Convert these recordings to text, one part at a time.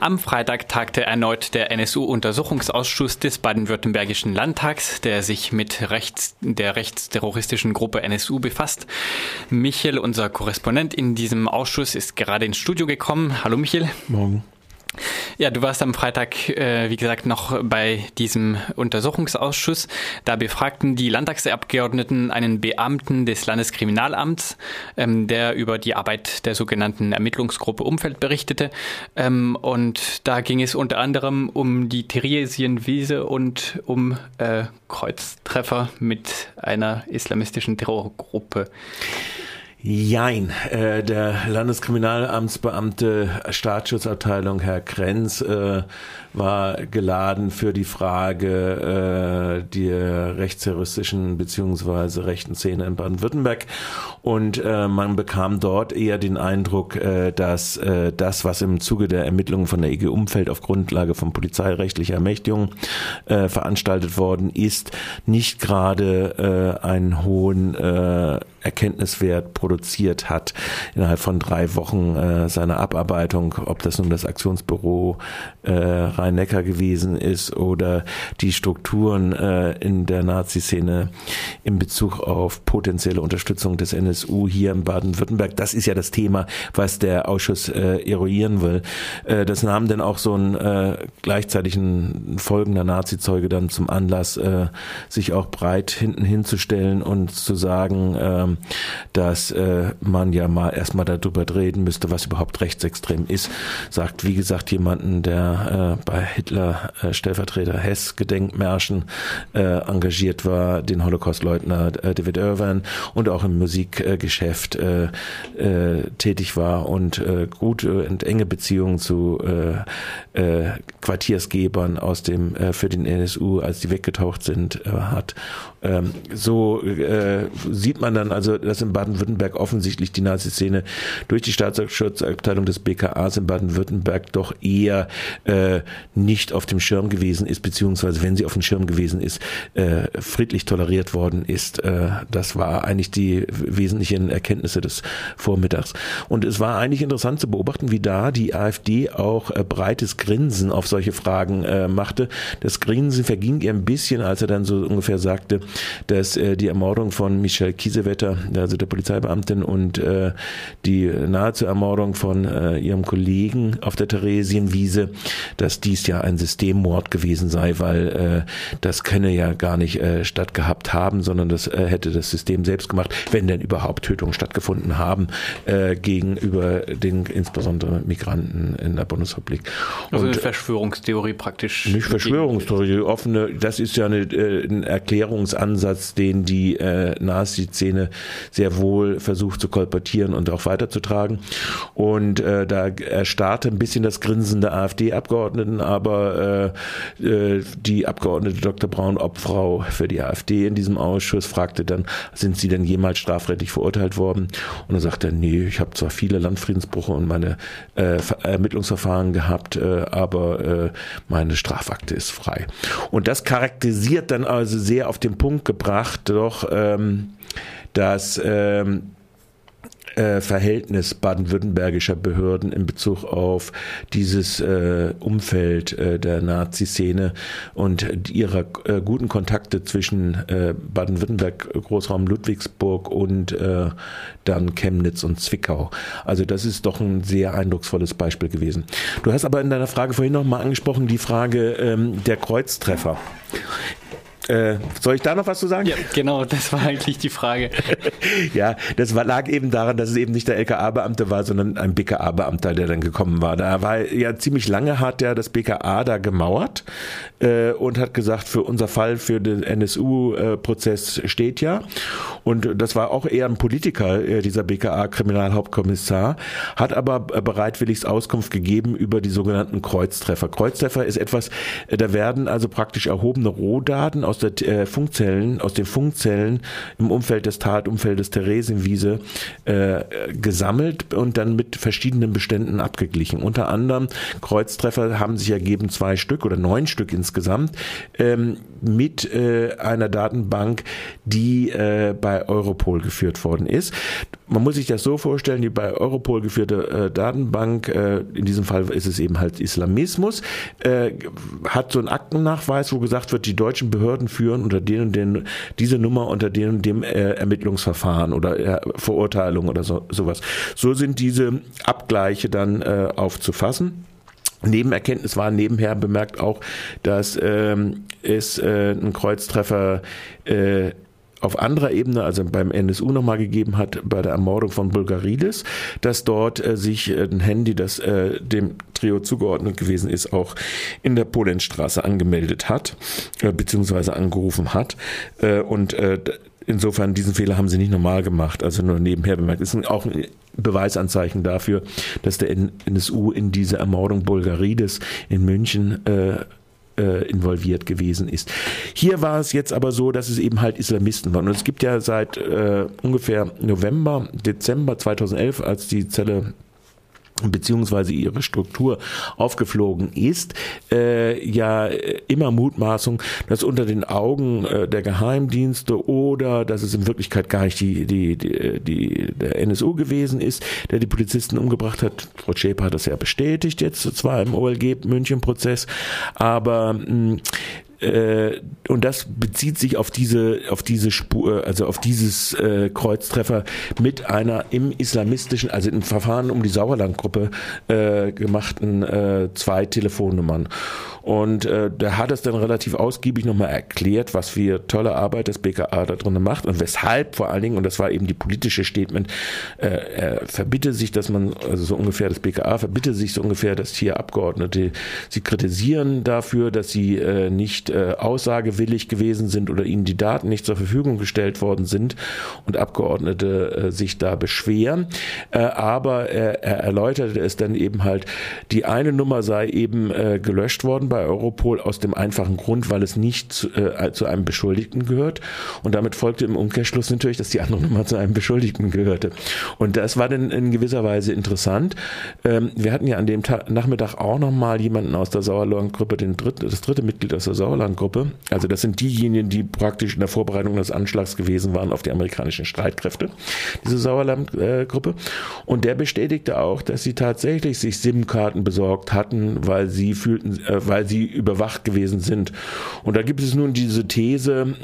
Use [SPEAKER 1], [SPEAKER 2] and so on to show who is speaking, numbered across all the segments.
[SPEAKER 1] Am Freitag tagte erneut der NSU-Untersuchungsausschuss des baden-württembergischen Landtags, der sich mit rechts, der rechtsterroristischen Gruppe NSU befasst. Michel, unser Korrespondent in diesem Ausschuss, ist gerade ins Studio gekommen. Hallo Michel.
[SPEAKER 2] Morgen.
[SPEAKER 1] Ja, du warst am Freitag, äh, wie gesagt, noch bei diesem Untersuchungsausschuss. Da befragten die Landtagsabgeordneten einen Beamten des Landeskriminalamts, ähm, der über die Arbeit der sogenannten Ermittlungsgruppe Umfeld berichtete. Ähm, und da ging es unter anderem um die Theresienwiese und um äh, Kreuztreffer mit einer islamistischen Terrorgruppe.
[SPEAKER 2] Jein, äh, der Landeskriminalamtsbeamte Staatsschutzabteilung Herr Krenz äh, war geladen für die Frage äh, der rechtsterroristischen beziehungsweise rechten Szene in Baden-Württemberg. Und äh, man bekam dort eher den Eindruck, äh, dass äh, das, was im Zuge der Ermittlungen von der EG Umfeld auf Grundlage von polizeirechtlicher Ermächtigung äh, veranstaltet worden ist, nicht gerade äh, einen hohen äh, Erkenntniswert produziert hat innerhalb von drei Wochen äh, seiner Abarbeitung, ob das nun das Aktionsbüro äh, Rhein-Neckar gewesen ist oder die Strukturen äh, in der Nazi-Szene in Bezug auf potenzielle Unterstützung des NSU hier in Baden-Württemberg. Das ist ja das Thema, was der Ausschuss äh, eruieren will. Äh, das nahm dann auch so ein äh, gleichzeitigen folgender Nazi-Zeuge dann zum Anlass, äh, sich auch breit hinten hinzustellen und zu sagen, äh, dass äh, man ja mal erstmal darüber reden müsste, was überhaupt rechtsextrem ist. Sagt, wie gesagt, jemanden, der äh, bei Hitler äh, Stellvertreter Hess Gedenkmärschen äh, engagiert war, den Holocaustleugner äh, David Irvine und auch im Musikgeschäft äh, äh, tätig war und äh, gute und enge Beziehungen zu äh, äh, Quartiersgebern aus dem äh, für den NSU, als die weggetaucht sind, äh, hat. Ähm, so äh, sieht man dann also, dass in Baden-Württemberg offensichtlich die Nazi-Szene durch die Staatsschutzabteilung des BKAs in Baden-Württemberg doch eher äh, nicht auf dem Schirm gewesen ist, beziehungsweise wenn sie auf dem Schirm gewesen ist, äh, friedlich toleriert worden ist. Äh, das war eigentlich die wesentlichen Erkenntnisse des Vormittags. Und es war eigentlich interessant zu beobachten, wie da die AfD auch äh, breites Grinsen auf solche Fragen äh, machte. Das Grinsen verging ihr ein bisschen, als er dann so ungefähr sagte, dass äh, die Ermordung von Michel Kiesewetter, also der Polizeibeamtin, und äh, die nahezu Ermordung von äh, ihrem Kollegen auf der Theresienwiese, dass dies ja ein Systemmord gewesen sei, weil äh, das könne ja gar nicht äh, stattgehabt haben, sondern das äh, hätte das System selbst gemacht, wenn denn überhaupt Tötungen stattgefunden haben äh, gegenüber den insbesondere Migranten in der Bundesrepublik.
[SPEAKER 1] Also eine Verschwörungstheorie praktisch.
[SPEAKER 2] Nicht Verschwörungstheorie, offene, das ist ja eine, äh, ein Erklärungsansatz, den die äh, Nazi-Szene sehr wohl versucht zu kolportieren und auch weiterzutragen. Und äh, da erstarrte ein bisschen das Grinsen der AfD-Abgeordneten, aber äh, äh, die Abgeordnete Dr. Braun, Obfrau für die AfD in diesem Ausschuss, fragte dann, sind Sie denn jemals strafrechtlich verurteilt worden? Und er sagte, nee, ich habe zwar viele Landfriedensbrüche und meine äh, Ermittlungsverfahren gehabt, äh, aber äh, meine Strafakte ist frei. Und das charakterisiert dann also sehr auf den Punkt gebracht, doch ähm, dass ähm, äh, Verhältnis baden-württembergischer Behörden in Bezug auf dieses äh, Umfeld äh, der Nazi-Szene und ihrer äh, guten Kontakte zwischen äh, Baden-Württemberg, Großraum Ludwigsburg und äh, dann Chemnitz und Zwickau. Also das ist doch ein sehr eindrucksvolles Beispiel gewesen. Du hast aber in deiner Frage vorhin noch mal angesprochen die Frage ähm, der Kreuztreffer. Äh, soll ich da noch was zu sagen?
[SPEAKER 1] Ja, genau, das war eigentlich die Frage.
[SPEAKER 2] ja, das war, lag eben daran, dass es eben nicht der LKA-Beamte war, sondern ein BKA-Beamter, der dann gekommen war. Da war ja ziemlich lange hat ja das BKA da gemauert äh, und hat gesagt, für unser Fall, für den NSU-Prozess steht ja. Und das war auch eher ein Politiker, äh, dieser BKA-Kriminalhauptkommissar, hat aber bereitwilligst Auskunft gegeben über die sogenannten Kreuztreffer. Kreuztreffer ist etwas, äh, da werden also praktisch erhobene Rohdaten aus der äh, Funkzellen, aus den Funkzellen im Umfeld des Tatumfeldes Theresienwiese äh, gesammelt und dann mit verschiedenen Beständen abgeglichen. Unter anderem Kreuztreffer haben sich ergeben zwei Stück oder neun Stück insgesamt ähm, mit äh, einer Datenbank, die äh, bei bei Europol geführt worden ist. Man muss sich das so vorstellen, die bei Europol geführte äh, Datenbank, äh, in diesem Fall ist es eben halt Islamismus, äh, hat so einen Aktennachweis, wo gesagt wird, die deutschen Behörden führen unter denen den, diese Nummer unter denen dem äh, Ermittlungsverfahren oder äh, Verurteilung oder so, sowas. So sind diese Abgleiche dann äh, aufzufassen. Nebenerkenntnis war nebenher bemerkt auch, dass ähm, es äh, einen Kreuztreffer äh, auf anderer Ebene, also beim NSU nochmal gegeben hat, bei der Ermordung von Bulgarides, dass dort äh, sich äh, ein Handy, das äh, dem Trio zugeordnet gewesen ist, auch in der Polenstraße angemeldet hat, äh, beziehungsweise angerufen hat. Äh, und äh, insofern, diesen Fehler haben sie nicht normal gemacht, also nur nebenher bemerkt. Das ist auch ein Beweisanzeichen dafür, dass der NSU in diese Ermordung Bulgarides in München äh, äh, involviert gewesen ist. Hier war es jetzt aber so, dass es eben halt Islamisten waren. Und es gibt ja seit äh, ungefähr November, Dezember 2011, als die Zelle beziehungsweise ihre Struktur aufgeflogen ist, äh, ja immer Mutmaßung, dass unter den Augen äh, der Geheimdienste oder dass es in Wirklichkeit gar nicht die, die, die, die der NSU gewesen ist, der die Polizisten umgebracht hat. Frau Schäper hat das ja bestätigt jetzt zwar im OLG München-Prozess, aber mh, äh, und das bezieht sich auf diese, auf diese Spur, also auf dieses äh, Kreuztreffer mit einer im islamistischen, also im Verfahren um die Sauerlandgruppe äh, gemachten äh, zwei Telefonnummern. Und äh, der hat es dann relativ ausgiebig nochmal erklärt, was für tolle Arbeit das BKA da drin macht und weshalb vor allen Dingen, und das war eben die politische Statement, äh, er verbitte sich, dass man, also so ungefähr das BKA verbitte sich so ungefähr, dass hier Abgeordnete sie kritisieren dafür, dass sie äh, nicht äh, aussagewillig gewesen sind oder ihnen die Daten nicht zur Verfügung gestellt worden sind und Abgeordnete äh, sich da beschweren. Äh, aber er, er erläuterte es dann eben halt, die eine Nummer sei eben äh, gelöscht worden bei bei Europol aus dem einfachen Grund, weil es nicht zu, äh, zu einem Beschuldigten gehört. Und damit folgte im Umkehrschluss natürlich, dass die andere Nummer zu einem Beschuldigten gehörte. Und das war dann in gewisser Weise interessant. Ähm, wir hatten ja an dem Tag, Nachmittag auch nochmal jemanden aus der Sauerlandgruppe, den dritten, das dritte Mitglied aus der Sauerlandgruppe. Also das sind diejenigen, die praktisch in der Vorbereitung des Anschlags gewesen waren auf die amerikanischen Streitkräfte, diese Sauerlandgruppe. Und der bestätigte auch, dass sie tatsächlich sich SIM-Karten besorgt hatten, weil sie fühlten, äh, weil sie überwacht gewesen sind. Und da gibt es nun diese These,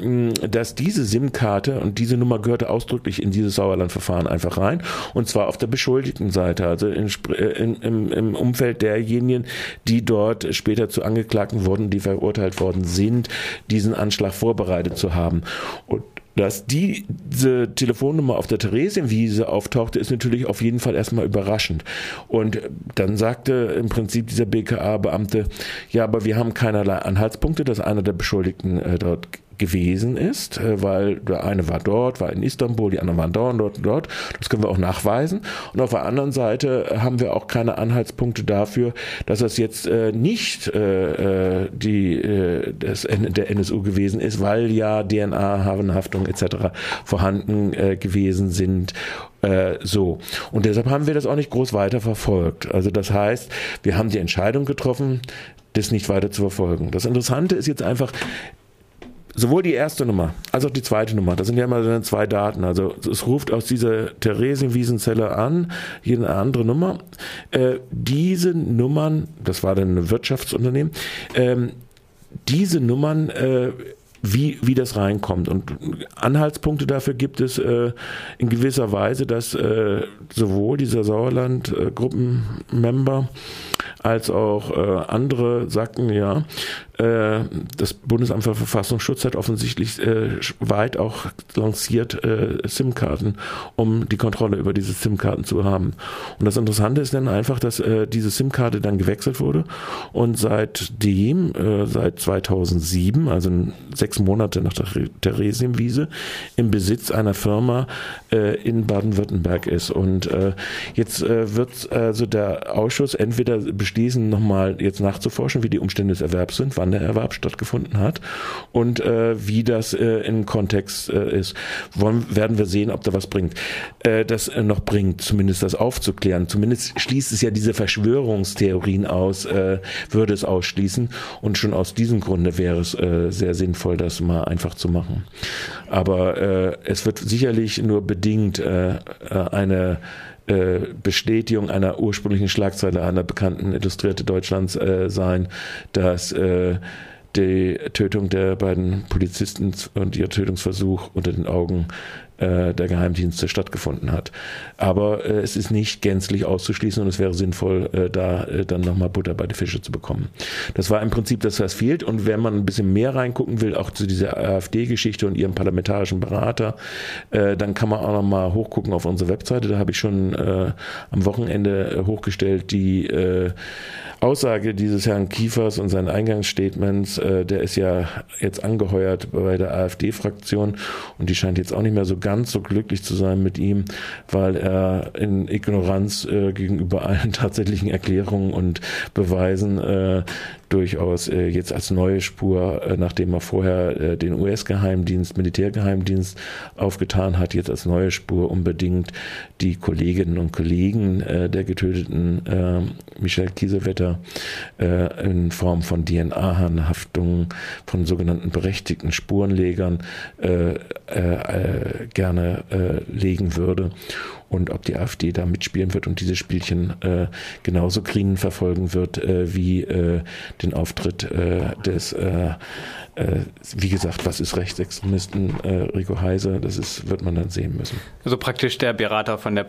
[SPEAKER 2] dass diese SIM-Karte und diese Nummer gehörte ausdrücklich in dieses Sauerlandverfahren einfach rein. Und zwar auf der beschuldigten Seite, also in, in, im, im Umfeld derjenigen, die dort später zu Angeklagten wurden, die verurteilt worden sind, diesen Anschlag vorbereitet zu haben. Und dass die, diese Telefonnummer auf der Theresienwiese auftauchte, ist natürlich auf jeden Fall erstmal überraschend. Und dann sagte im Prinzip dieser BKA-Beamte, ja, aber wir haben keinerlei Anhaltspunkte, dass einer der Beschuldigten äh, dort gewesen ist, äh, weil der eine war dort, war in Istanbul, die anderen waren dort, dort, dort. Das können wir auch nachweisen. Und auf der anderen Seite haben wir auch keine Anhaltspunkte dafür, dass das jetzt äh, nicht äh, äh die, äh, das, der NSU gewesen ist, weil ja DNA, Hafenhaftung etc. vorhanden äh, gewesen sind so. Und deshalb haben wir das auch nicht groß weiter verfolgt. Also das heißt, wir haben die Entscheidung getroffen, das nicht weiter zu verfolgen. Das Interessante ist jetzt einfach, sowohl die erste Nummer als auch die zweite Nummer, das sind ja immer zwei Daten. Also es ruft aus dieser Theresienwiesenzelle an, hier eine andere Nummer. Äh, diese Nummern, das war dann ein Wirtschaftsunternehmen, ähm, diese Nummern äh, wie, wie das reinkommt. Und Anhaltspunkte dafür gibt es äh, in gewisser Weise, dass äh, sowohl dieser Sauerland-Gruppenmember als auch äh, andere sagten, ja, das Bundesamt für Verfassungsschutz hat offensichtlich äh, weit auch lanciert äh, SIM-Karten, um die Kontrolle über diese SIM-Karten zu haben. Und das Interessante ist dann einfach, dass äh, diese SIM-Karte dann gewechselt wurde und seitdem, äh, seit 2007, also sechs Monate nach der Theresienwiese, im Besitz einer Firma äh, in Baden-Württemberg ist. Und äh, jetzt äh, wird also der Ausschuss entweder beschließen, nochmal jetzt nachzuforschen, wie die Umstände des Erwerbs sind, wann der Erwerb stattgefunden hat und äh, wie das äh, im Kontext äh, ist. Wollen, werden wir sehen, ob da was bringt. Äh, das äh, noch bringt, zumindest das aufzuklären. Zumindest schließt es ja diese Verschwörungstheorien aus, äh, würde es ausschließen. Und schon aus diesem Grunde wäre es äh, sehr sinnvoll, das mal einfach zu machen. Aber äh, es wird sicherlich nur bedingt äh, eine äh, Bestätigung einer ursprünglichen Schlagzeile einer bekannten Illustrierte Deutschlands äh, sein, dass äh, die Tötung der beiden Polizisten und ihr Tötungsversuch unter den Augen äh, der Geheimdienste stattgefunden hat. Aber äh, es ist nicht gänzlich auszuschließen und es wäre sinnvoll, äh, da äh, dann nochmal Butter bei die Fische zu bekommen. Das war im Prinzip das, was fehlt. Und wenn man ein bisschen mehr reingucken will, auch zu dieser AfD-Geschichte und ihrem parlamentarischen Berater, äh, dann kann man auch nochmal hochgucken auf unsere Webseite. Da habe ich schon äh, am Wochenende äh, hochgestellt die äh, Aussage dieses Herrn Kiefers und sein Eingangsstatements, äh, der ist ja jetzt angeheuert bei der AfD-Fraktion und die scheint jetzt auch nicht mehr so ganz so glücklich zu sein mit ihm, weil er in Ignoranz äh, gegenüber allen tatsächlichen Erklärungen und Beweisen äh, durchaus äh, jetzt als neue Spur, äh, nachdem er vorher äh, den US-Geheimdienst, Militärgeheimdienst aufgetan hat, jetzt als neue Spur unbedingt die Kolleginnen und Kollegen äh, der getöteten äh, Michelle Kiesewetter äh, in Form von DNA-Haftungen von sogenannten berechtigten Spurenlegern äh, äh, äh, gerne äh, legen würde und ob die AfD da mitspielen wird und diese Spielchen äh, genauso grinen verfolgen wird äh, wie äh, den Auftritt äh, des äh, äh, wie gesagt, was ist Rechtsextremisten Rico Heise, das ist, wird man dann sehen müssen.
[SPEAKER 1] Also praktisch der Berater von der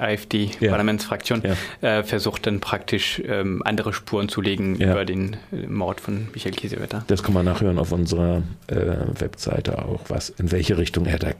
[SPEAKER 1] AfD-Parlamentsfraktion ja. ja. versucht dann praktisch ähm, andere Spuren zu legen ja. über den Mord von Michael Kiesewetter.
[SPEAKER 2] Das kann man nachhören auf unserer Webseite auch, was in welche Richtung er da geht.